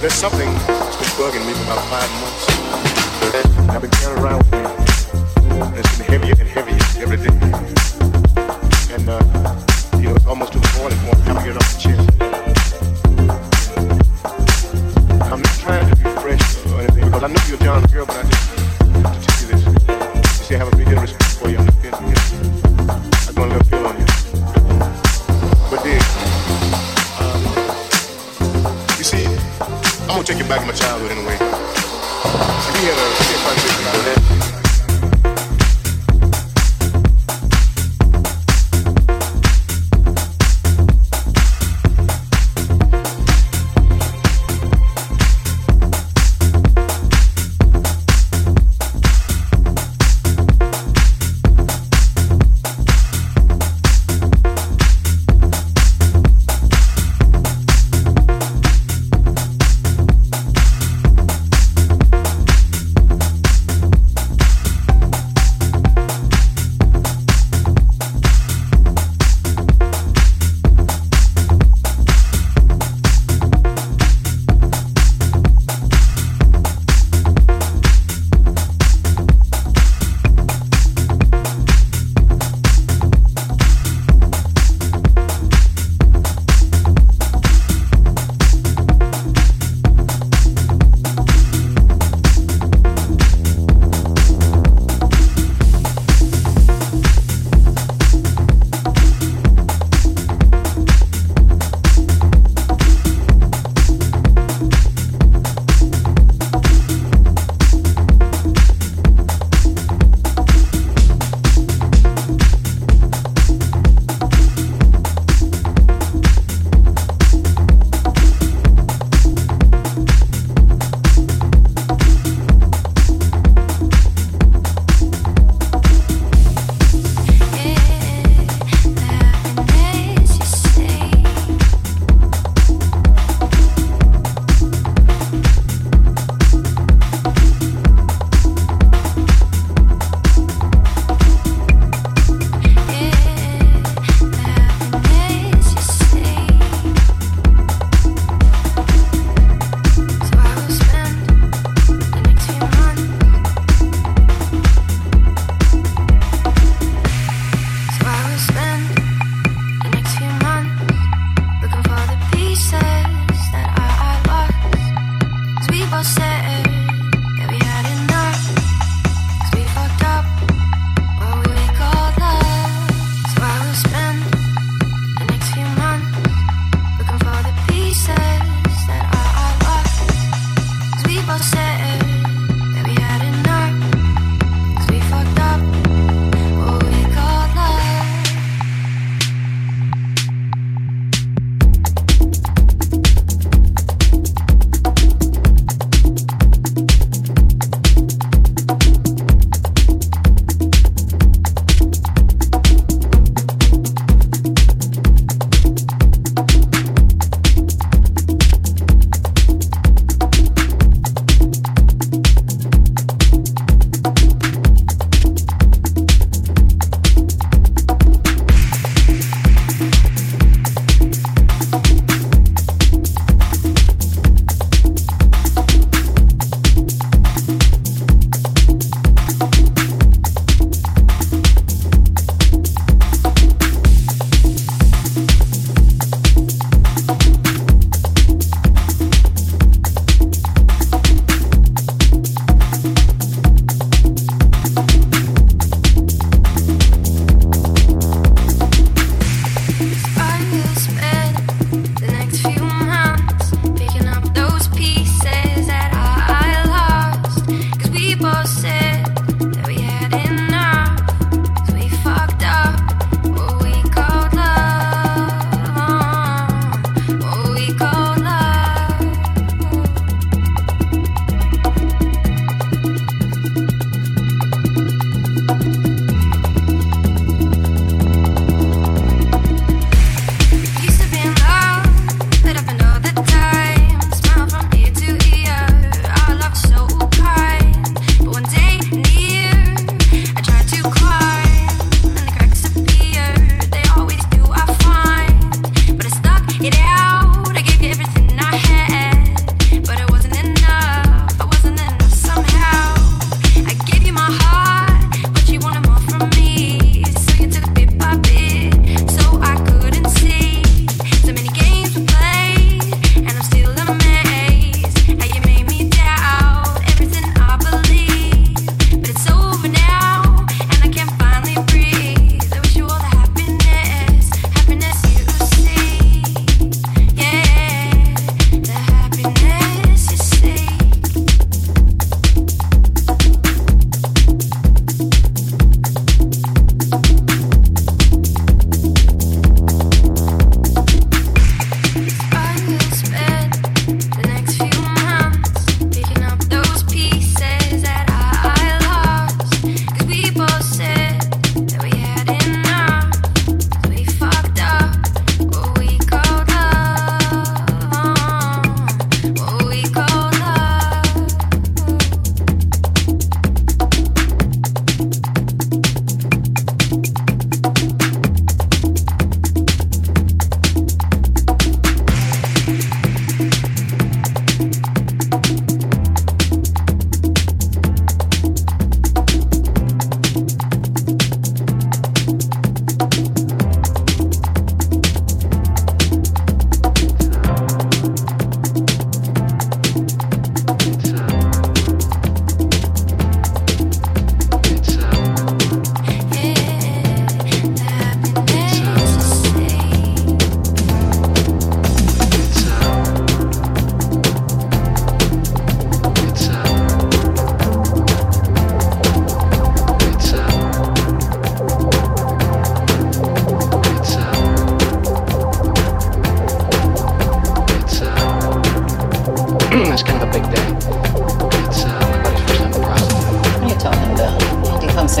There's something that's been bugging me for about five months. I've been carrying around with me. It's been heavier and heavier.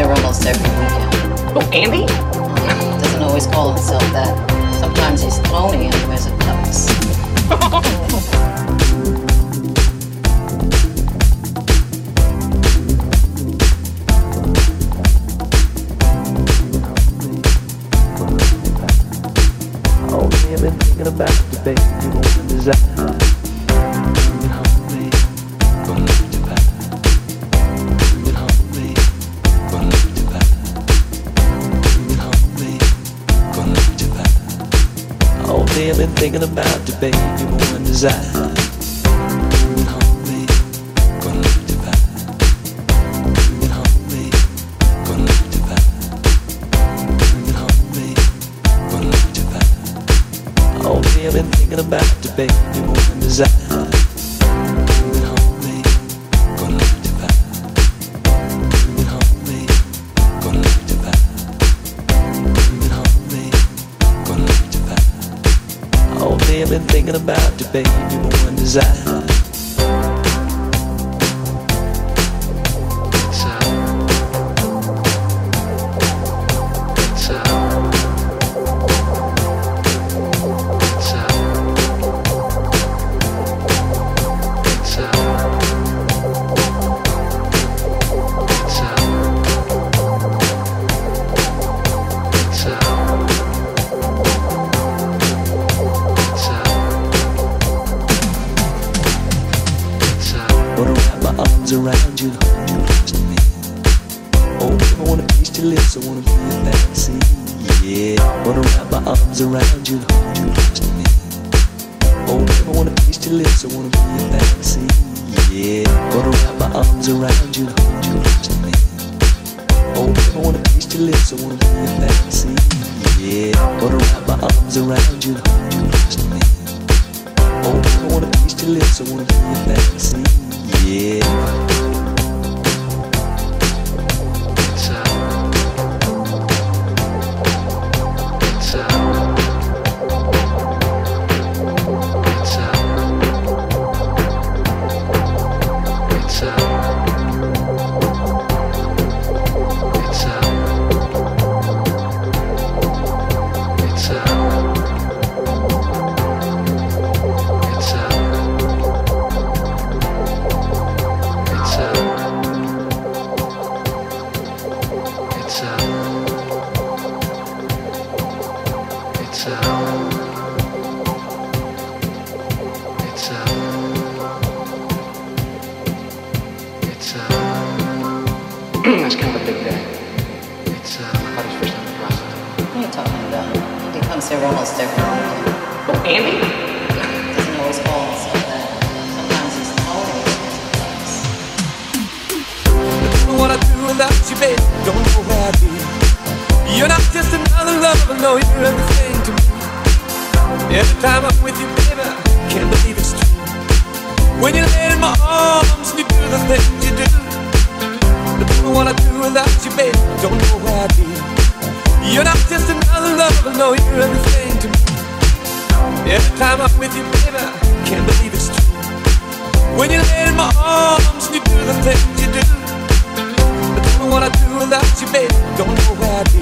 Andy comes here almost every weekend. Oh, Andy? Doesn't always call himself that. Sometimes he's Tony and wears a tux. Oh, me, been thinking about the baby woman design. Oh, I've been thinking about the baby woman design. Been thinking about the baby woman design. Your lips, I wanna be your fantasy. Yeah, wanna wrap my arms around you and hold you close to me. Oh, I wanna taste your lips, I wanna be your fantasy. Yeah, wanna wrap my arms around you and hold you close to me. Oh, I wanna taste your lips, I wanna be your fantasy. Yeah, wanna wrap my arms around you and hold you close to me. Oh, I wanna taste your lips, I wanna be your fantasy. Yeah. It's You're not just another lover, no, you're everything to me. Every time I'm with you, baby, can't believe it's true. When you lay in my arms and you do the things you do. I Don't know what I do without you, baby. Don't know where I'd be.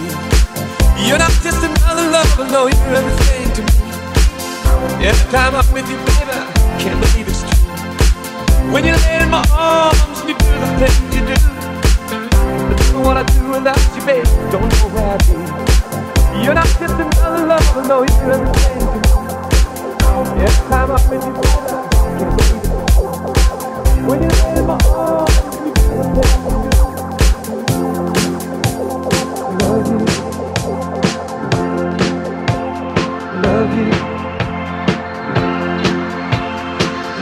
You're not just another lover, no, you're everything to me. Every time I'm with you, baby, can't believe it's true. When you lay in my arms and you do the things you do. What I do without you, baby. Don't know where I'd be. You're not just another lover, no, you're everything to me. Every time I'm with you, baby, can't believe true. When you lay in my arms you do things you do. Love you.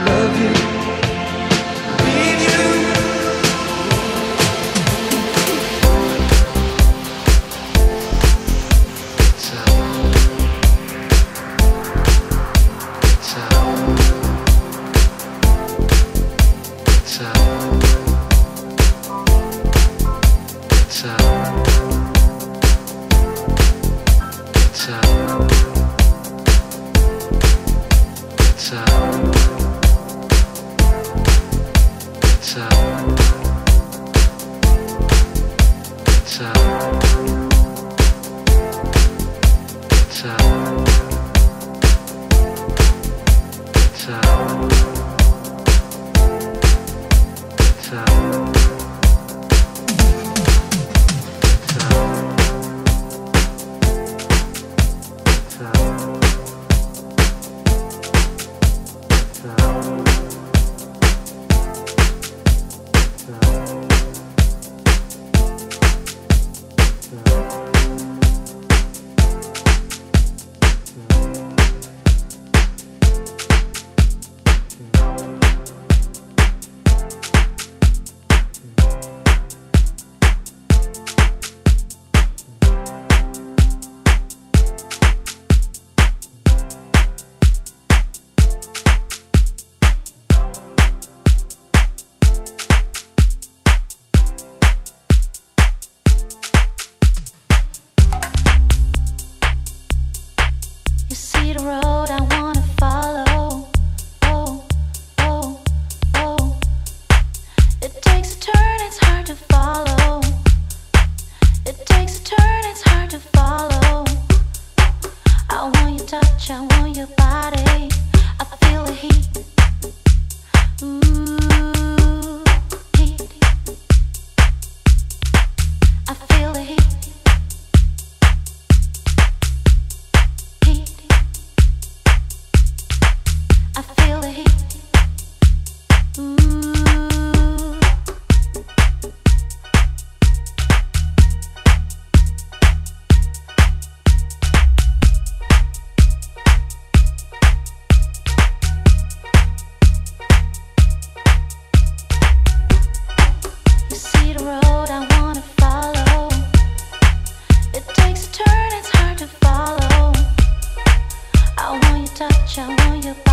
Love you. I feel touch, I want your